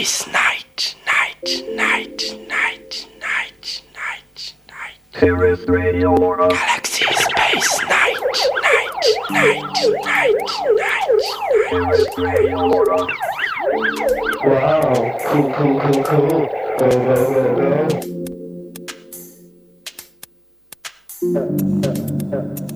Space Night, Night, Night, Night, Night, Night, Night. Sirius Radio Lora. Galaxy Space Night, Night, Night, Night, Night, Sirius Radio Lora. Wow, cool, cool, cool, cool. Go, go, go, go.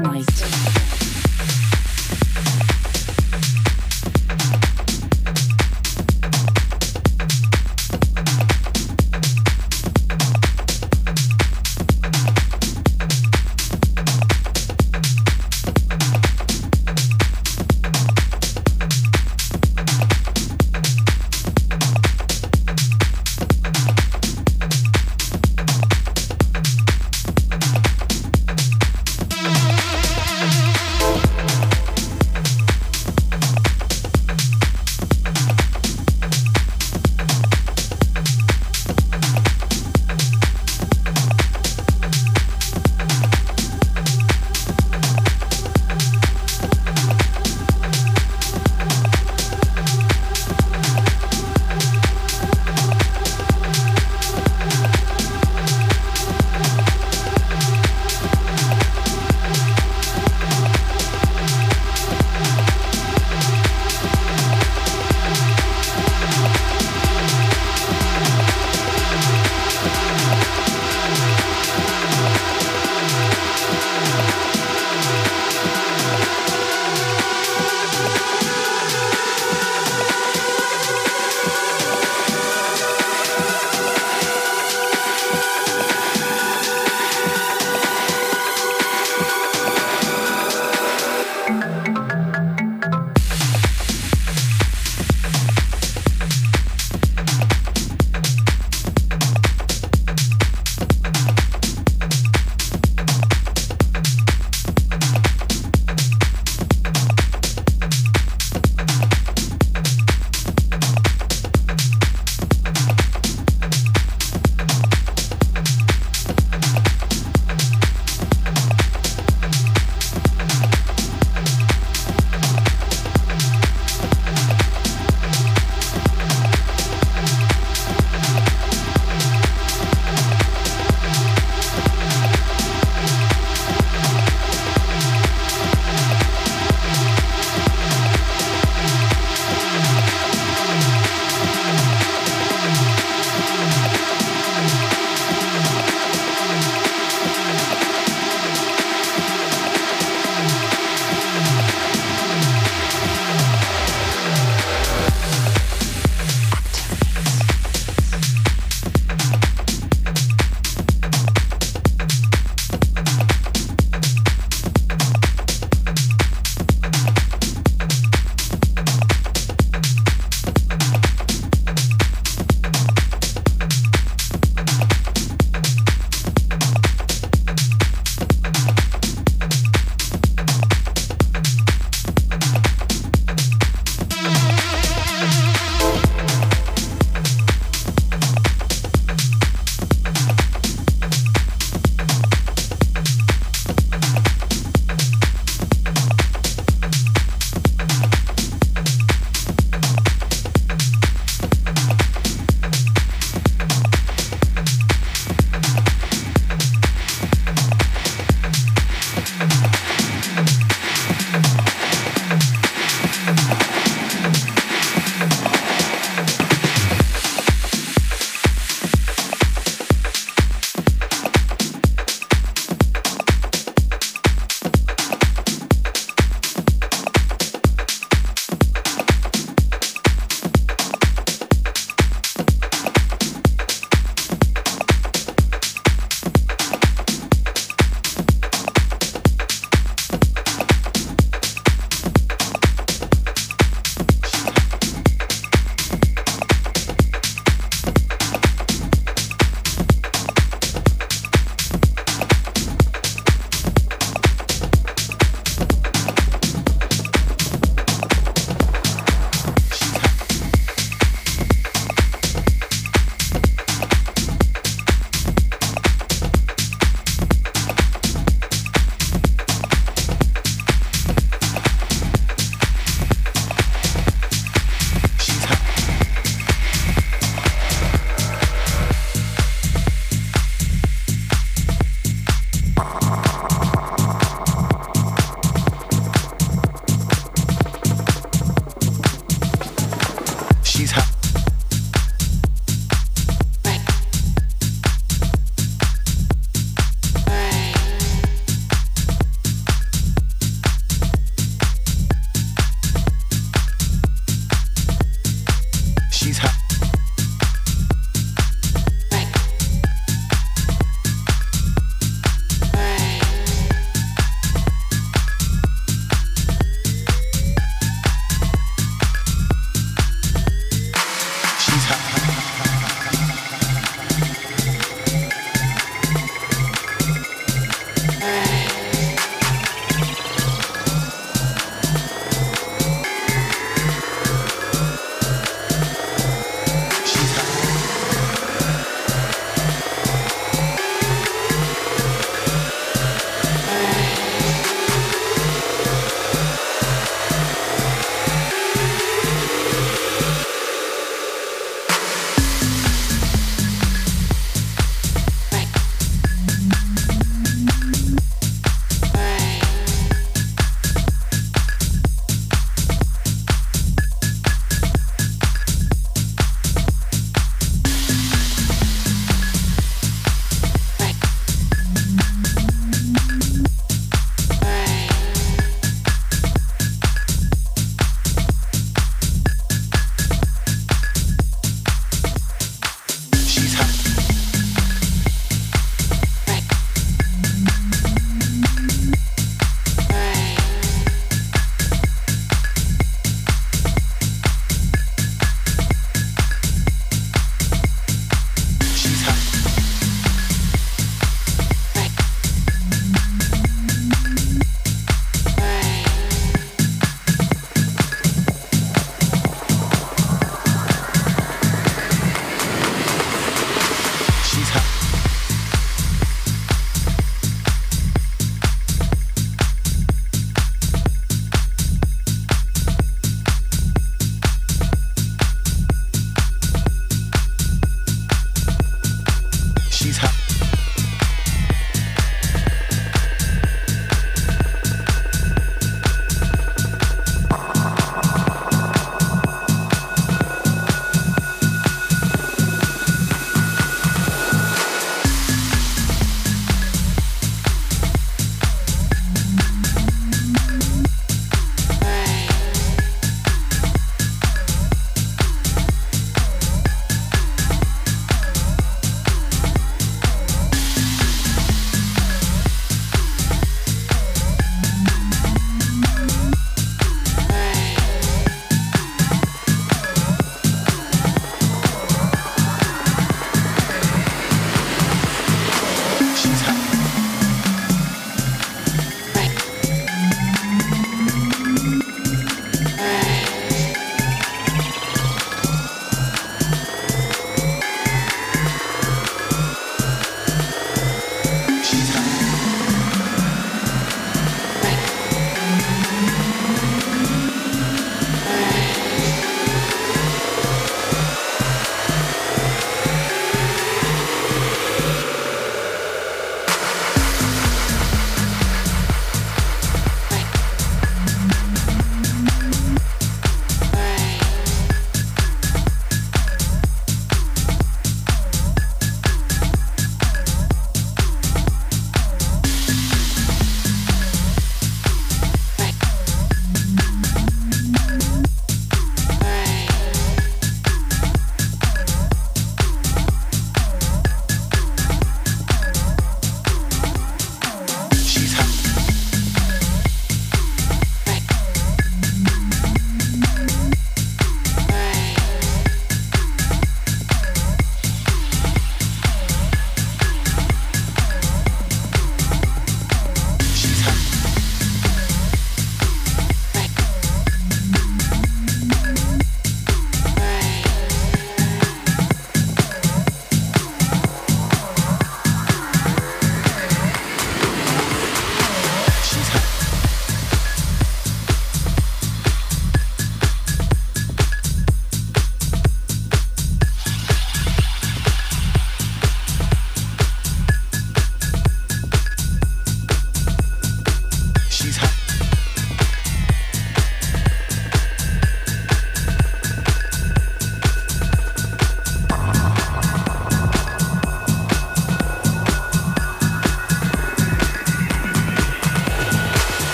Night.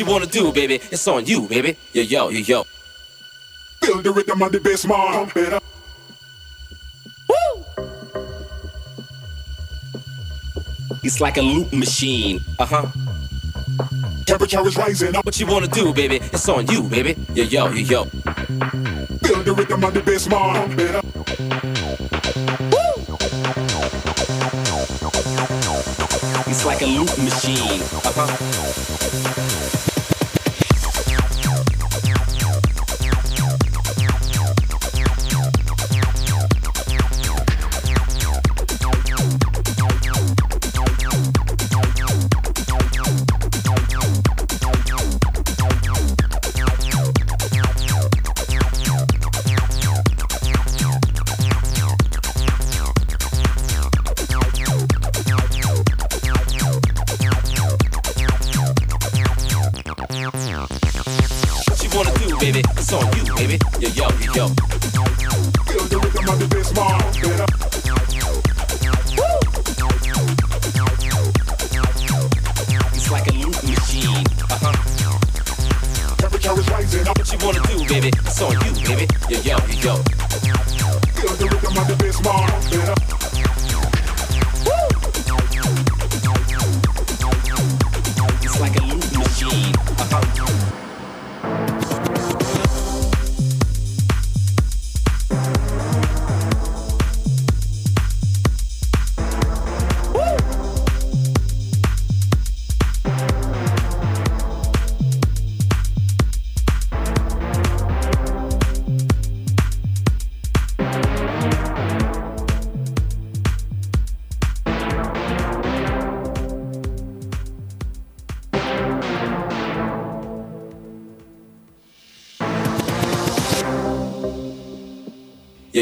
you wanna do, baby. It's on you, baby. Yo, yo, yo, yo. Build the rhythm on the bass, man. Pump it. Woo! It's like a loop machine. Uh huh. Temperature is rising. What you wanna do, baby? It's on you, baby. Yo, yo, yo, yo. Build the rhythm on the bass, man. Pump it. Woo! It's like a loop machine. Uh-huh.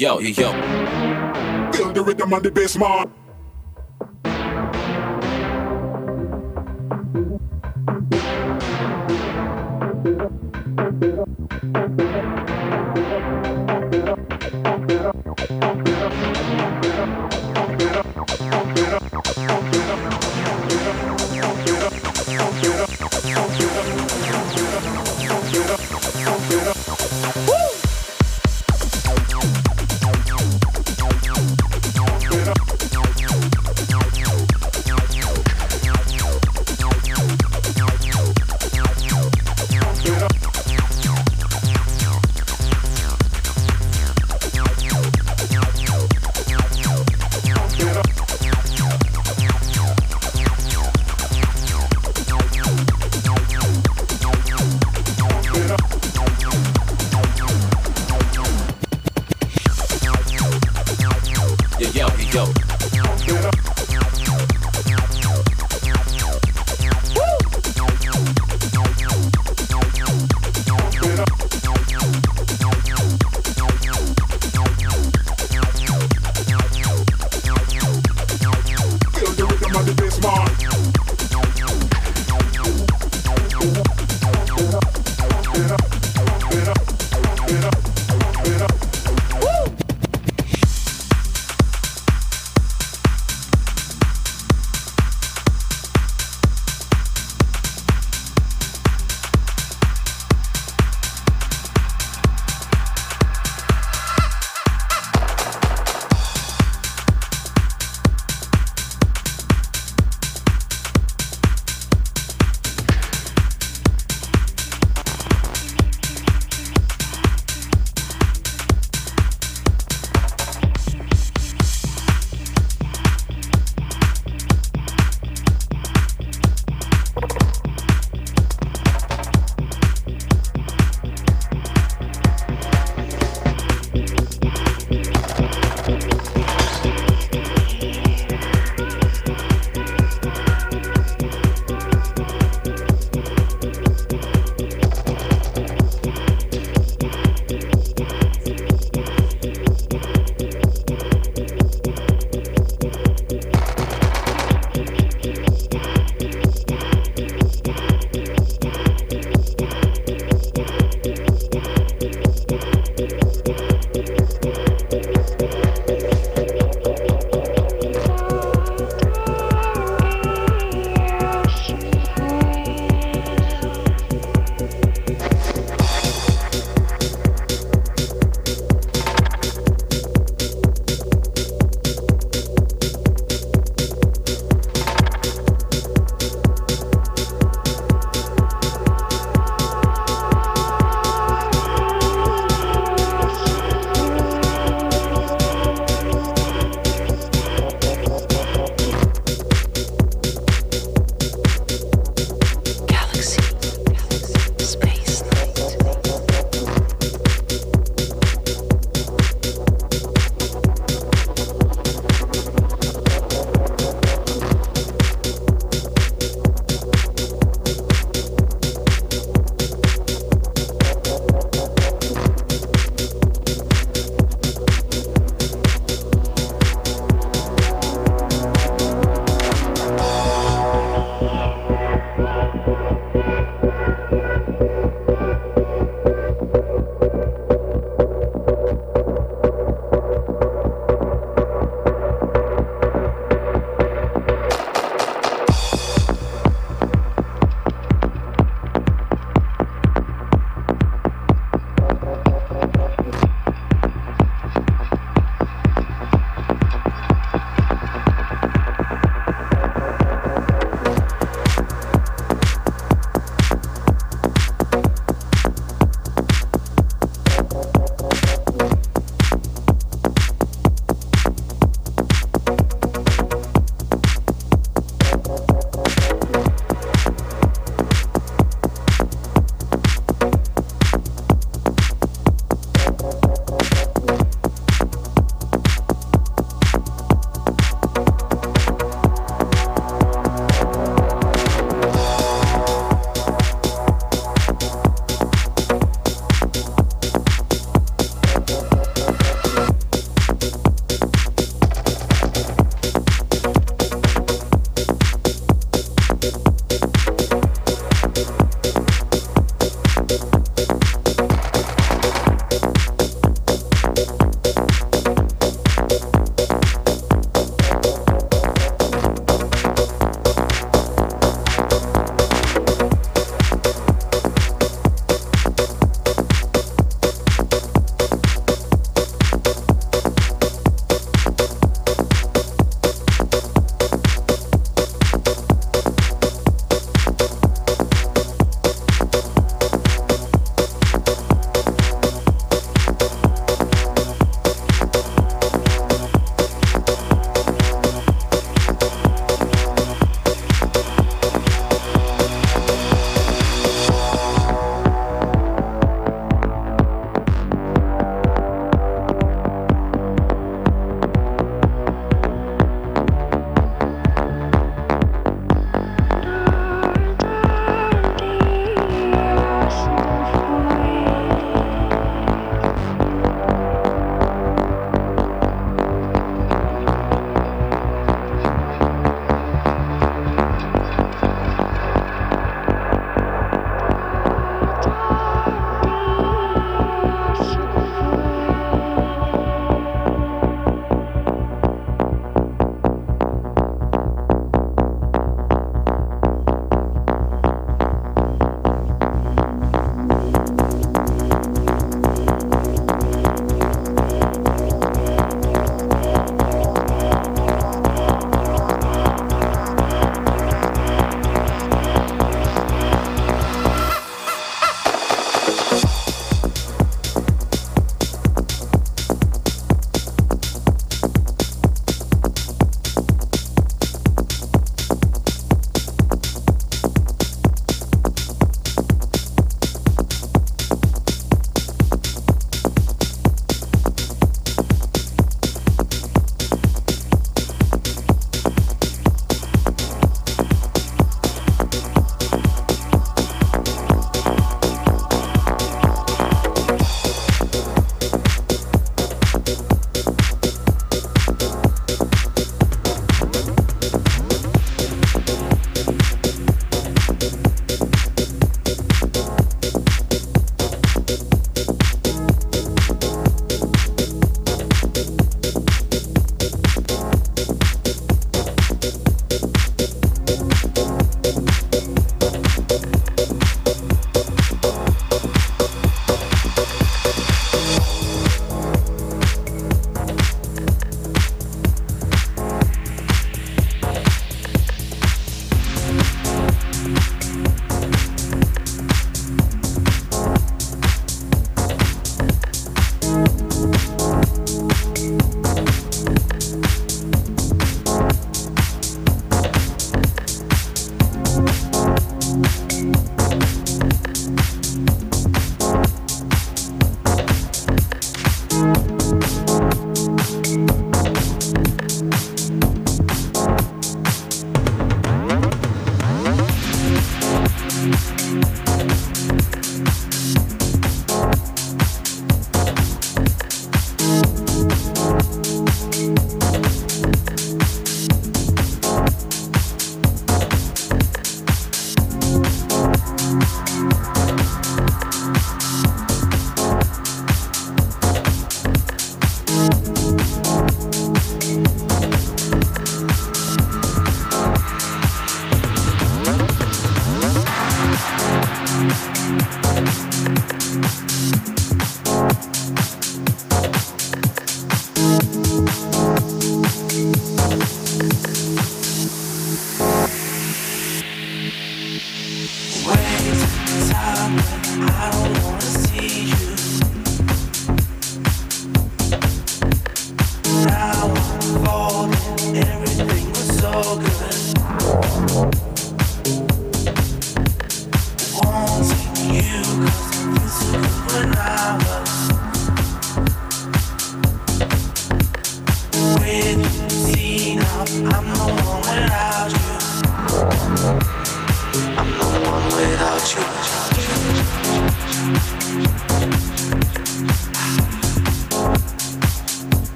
yo, yo, yo. Feel the rhythm on the bass, man.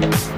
Thank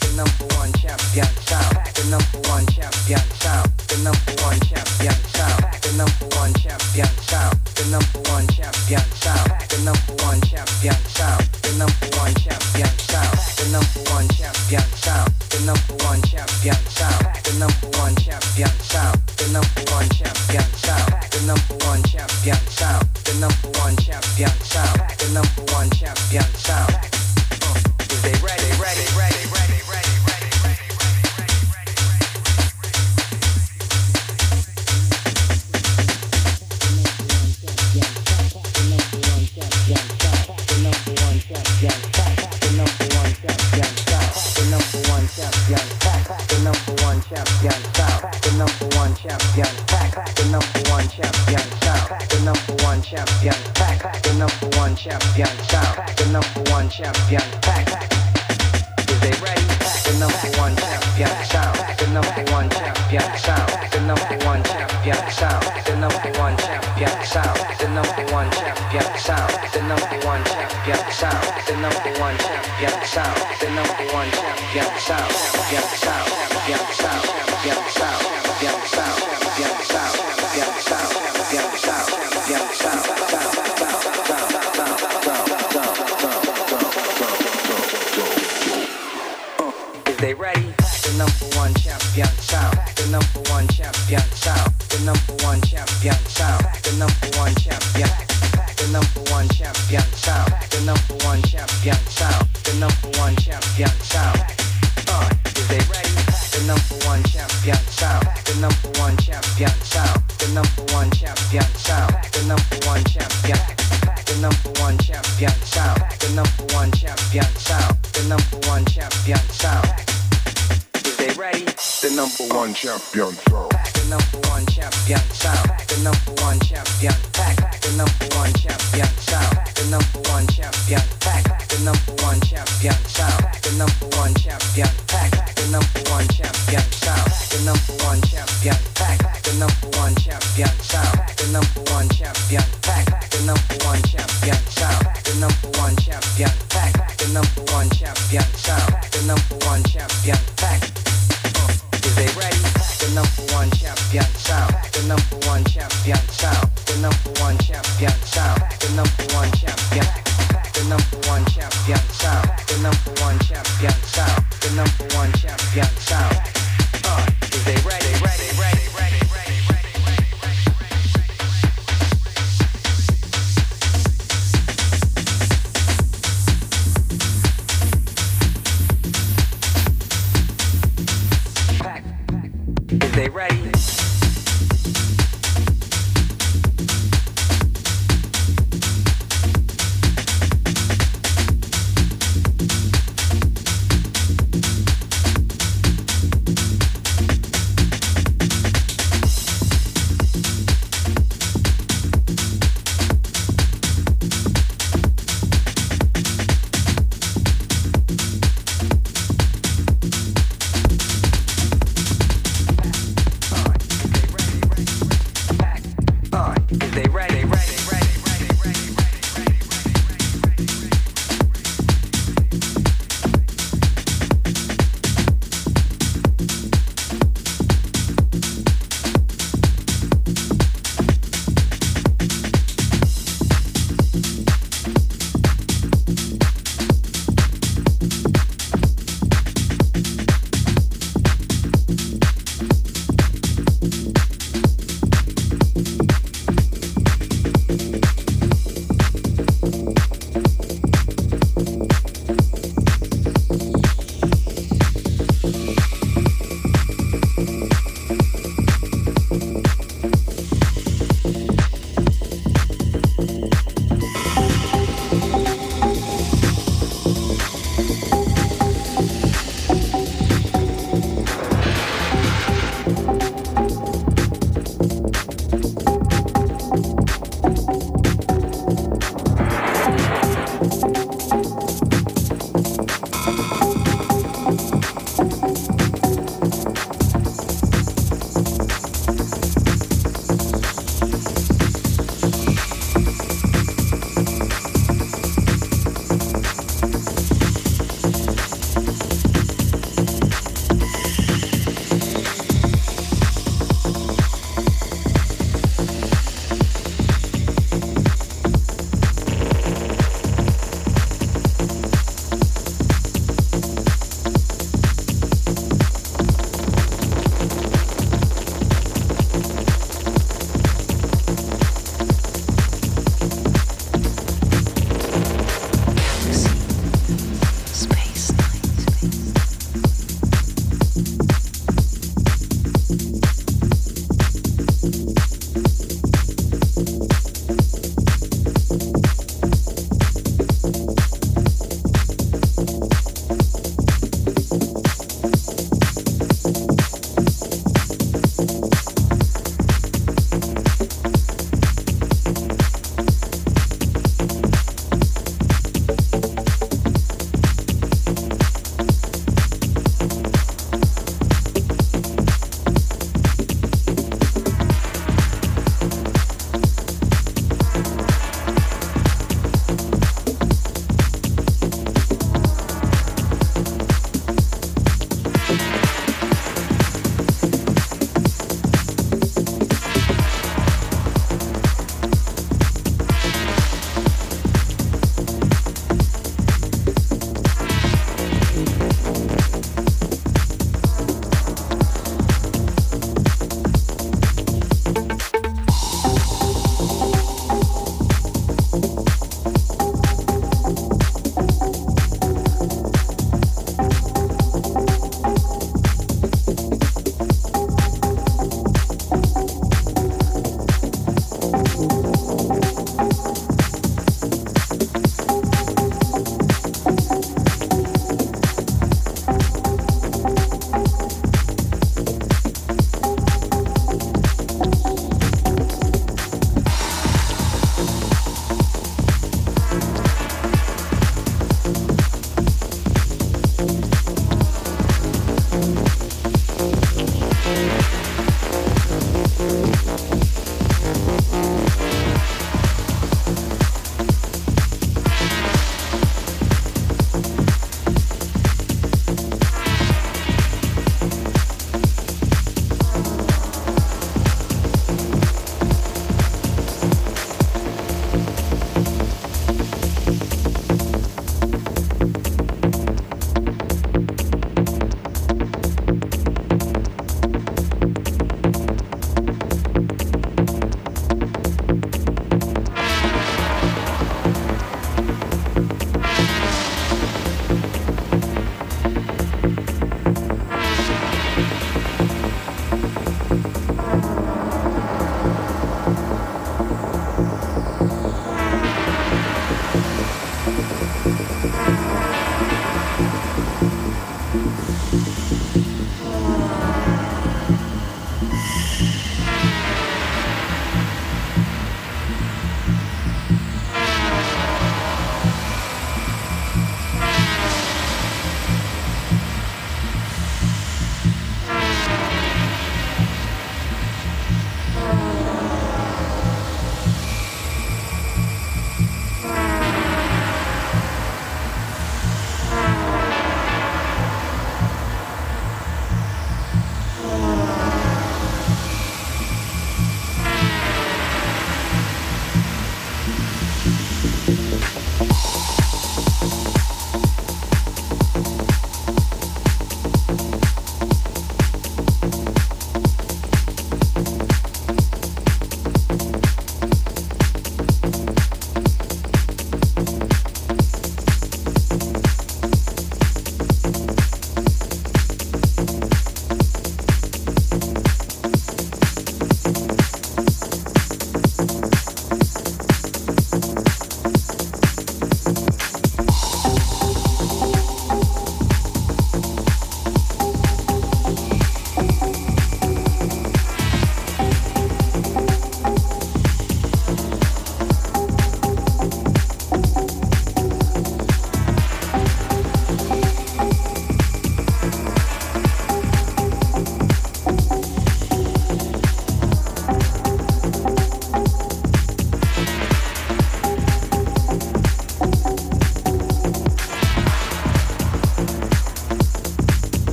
The number one champion sound. The number one champion sound. The number one champion sound. The number one champion sound. The number one champion sound. The number one champion sound. The number one champion sound. The number one champion sound. The number one champion sound. The number one champion sound. The number one champion sound. The number one champion sound.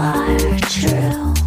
are true.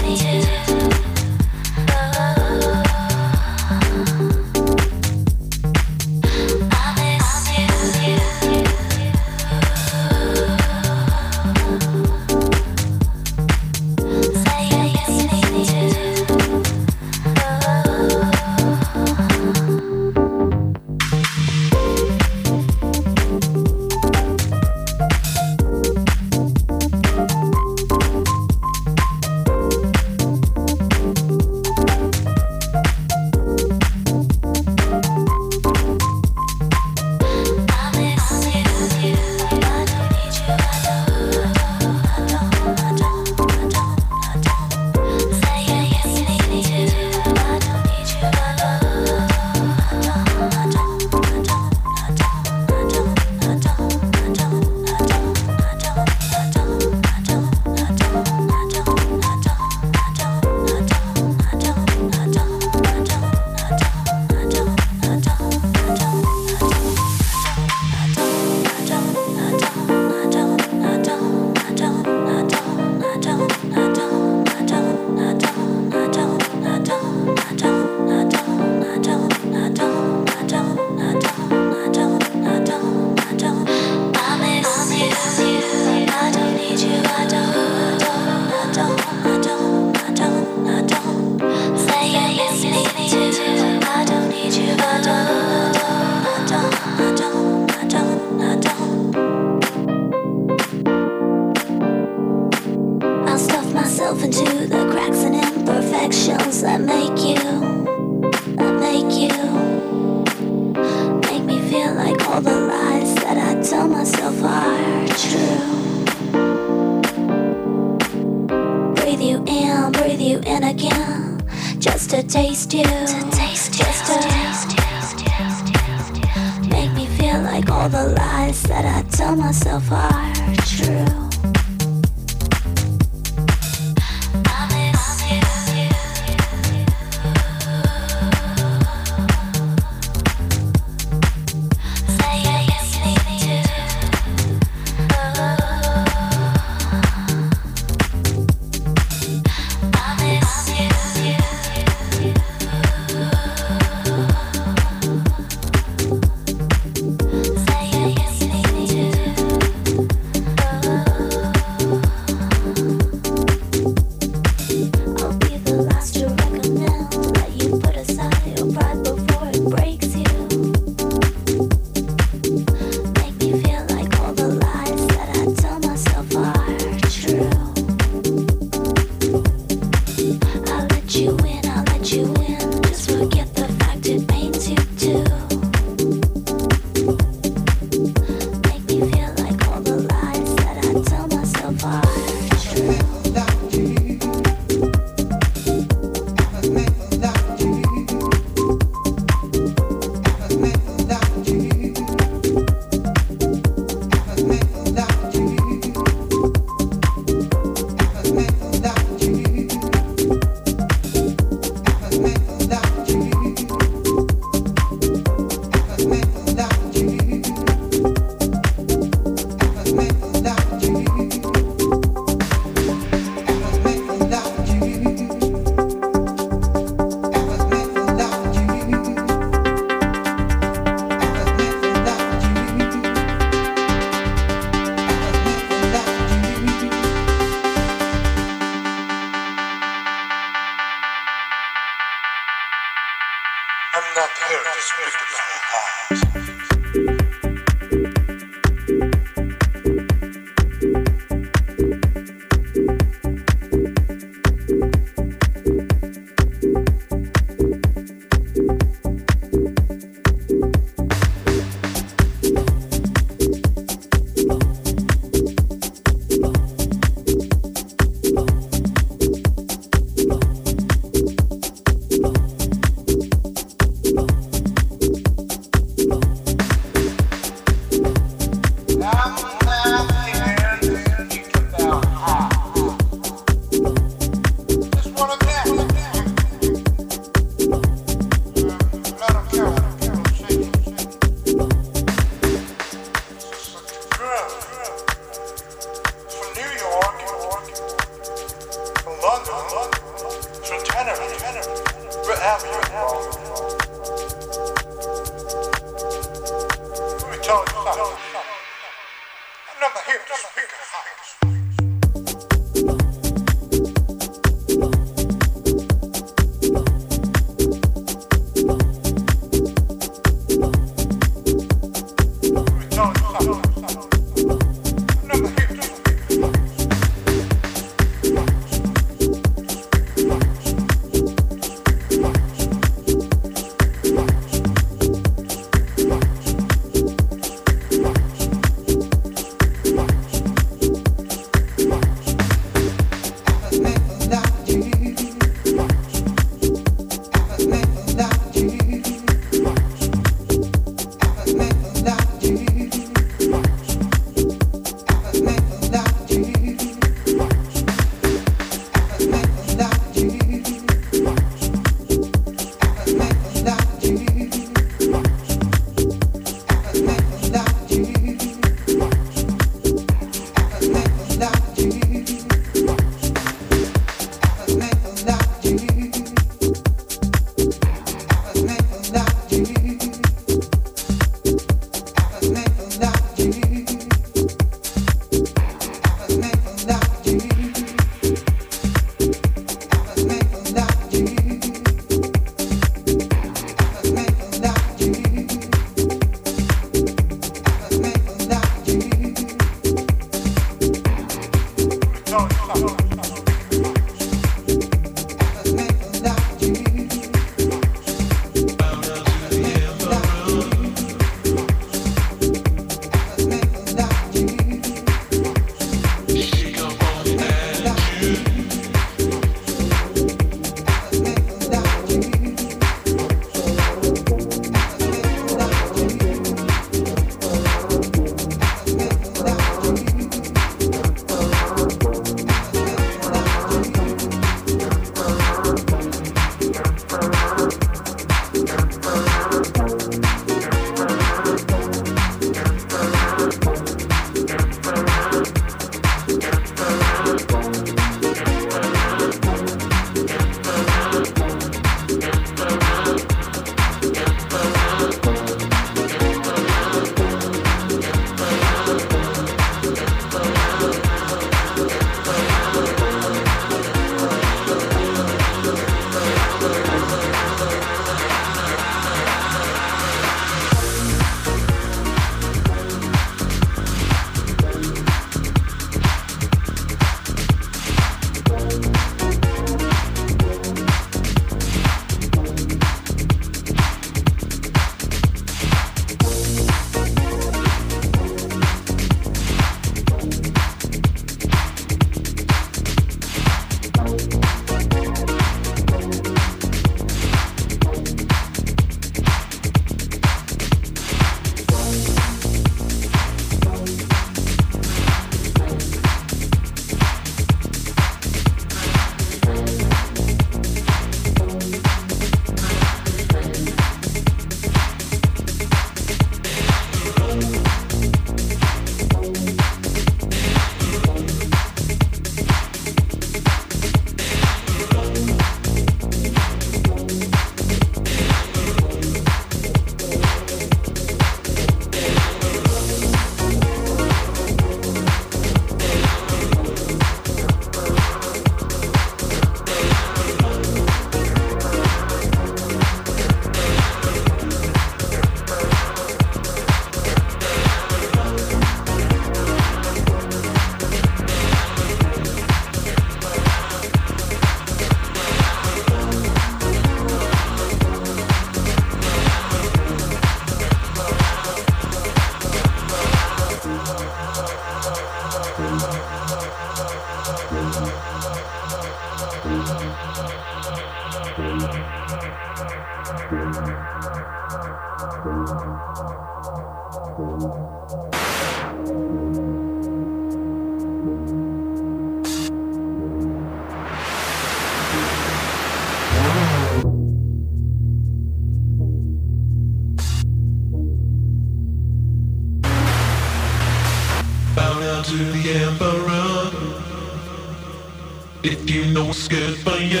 Know what's for you,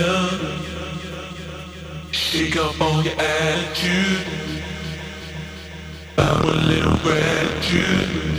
shake up all your attitude. I'm a little gratitude.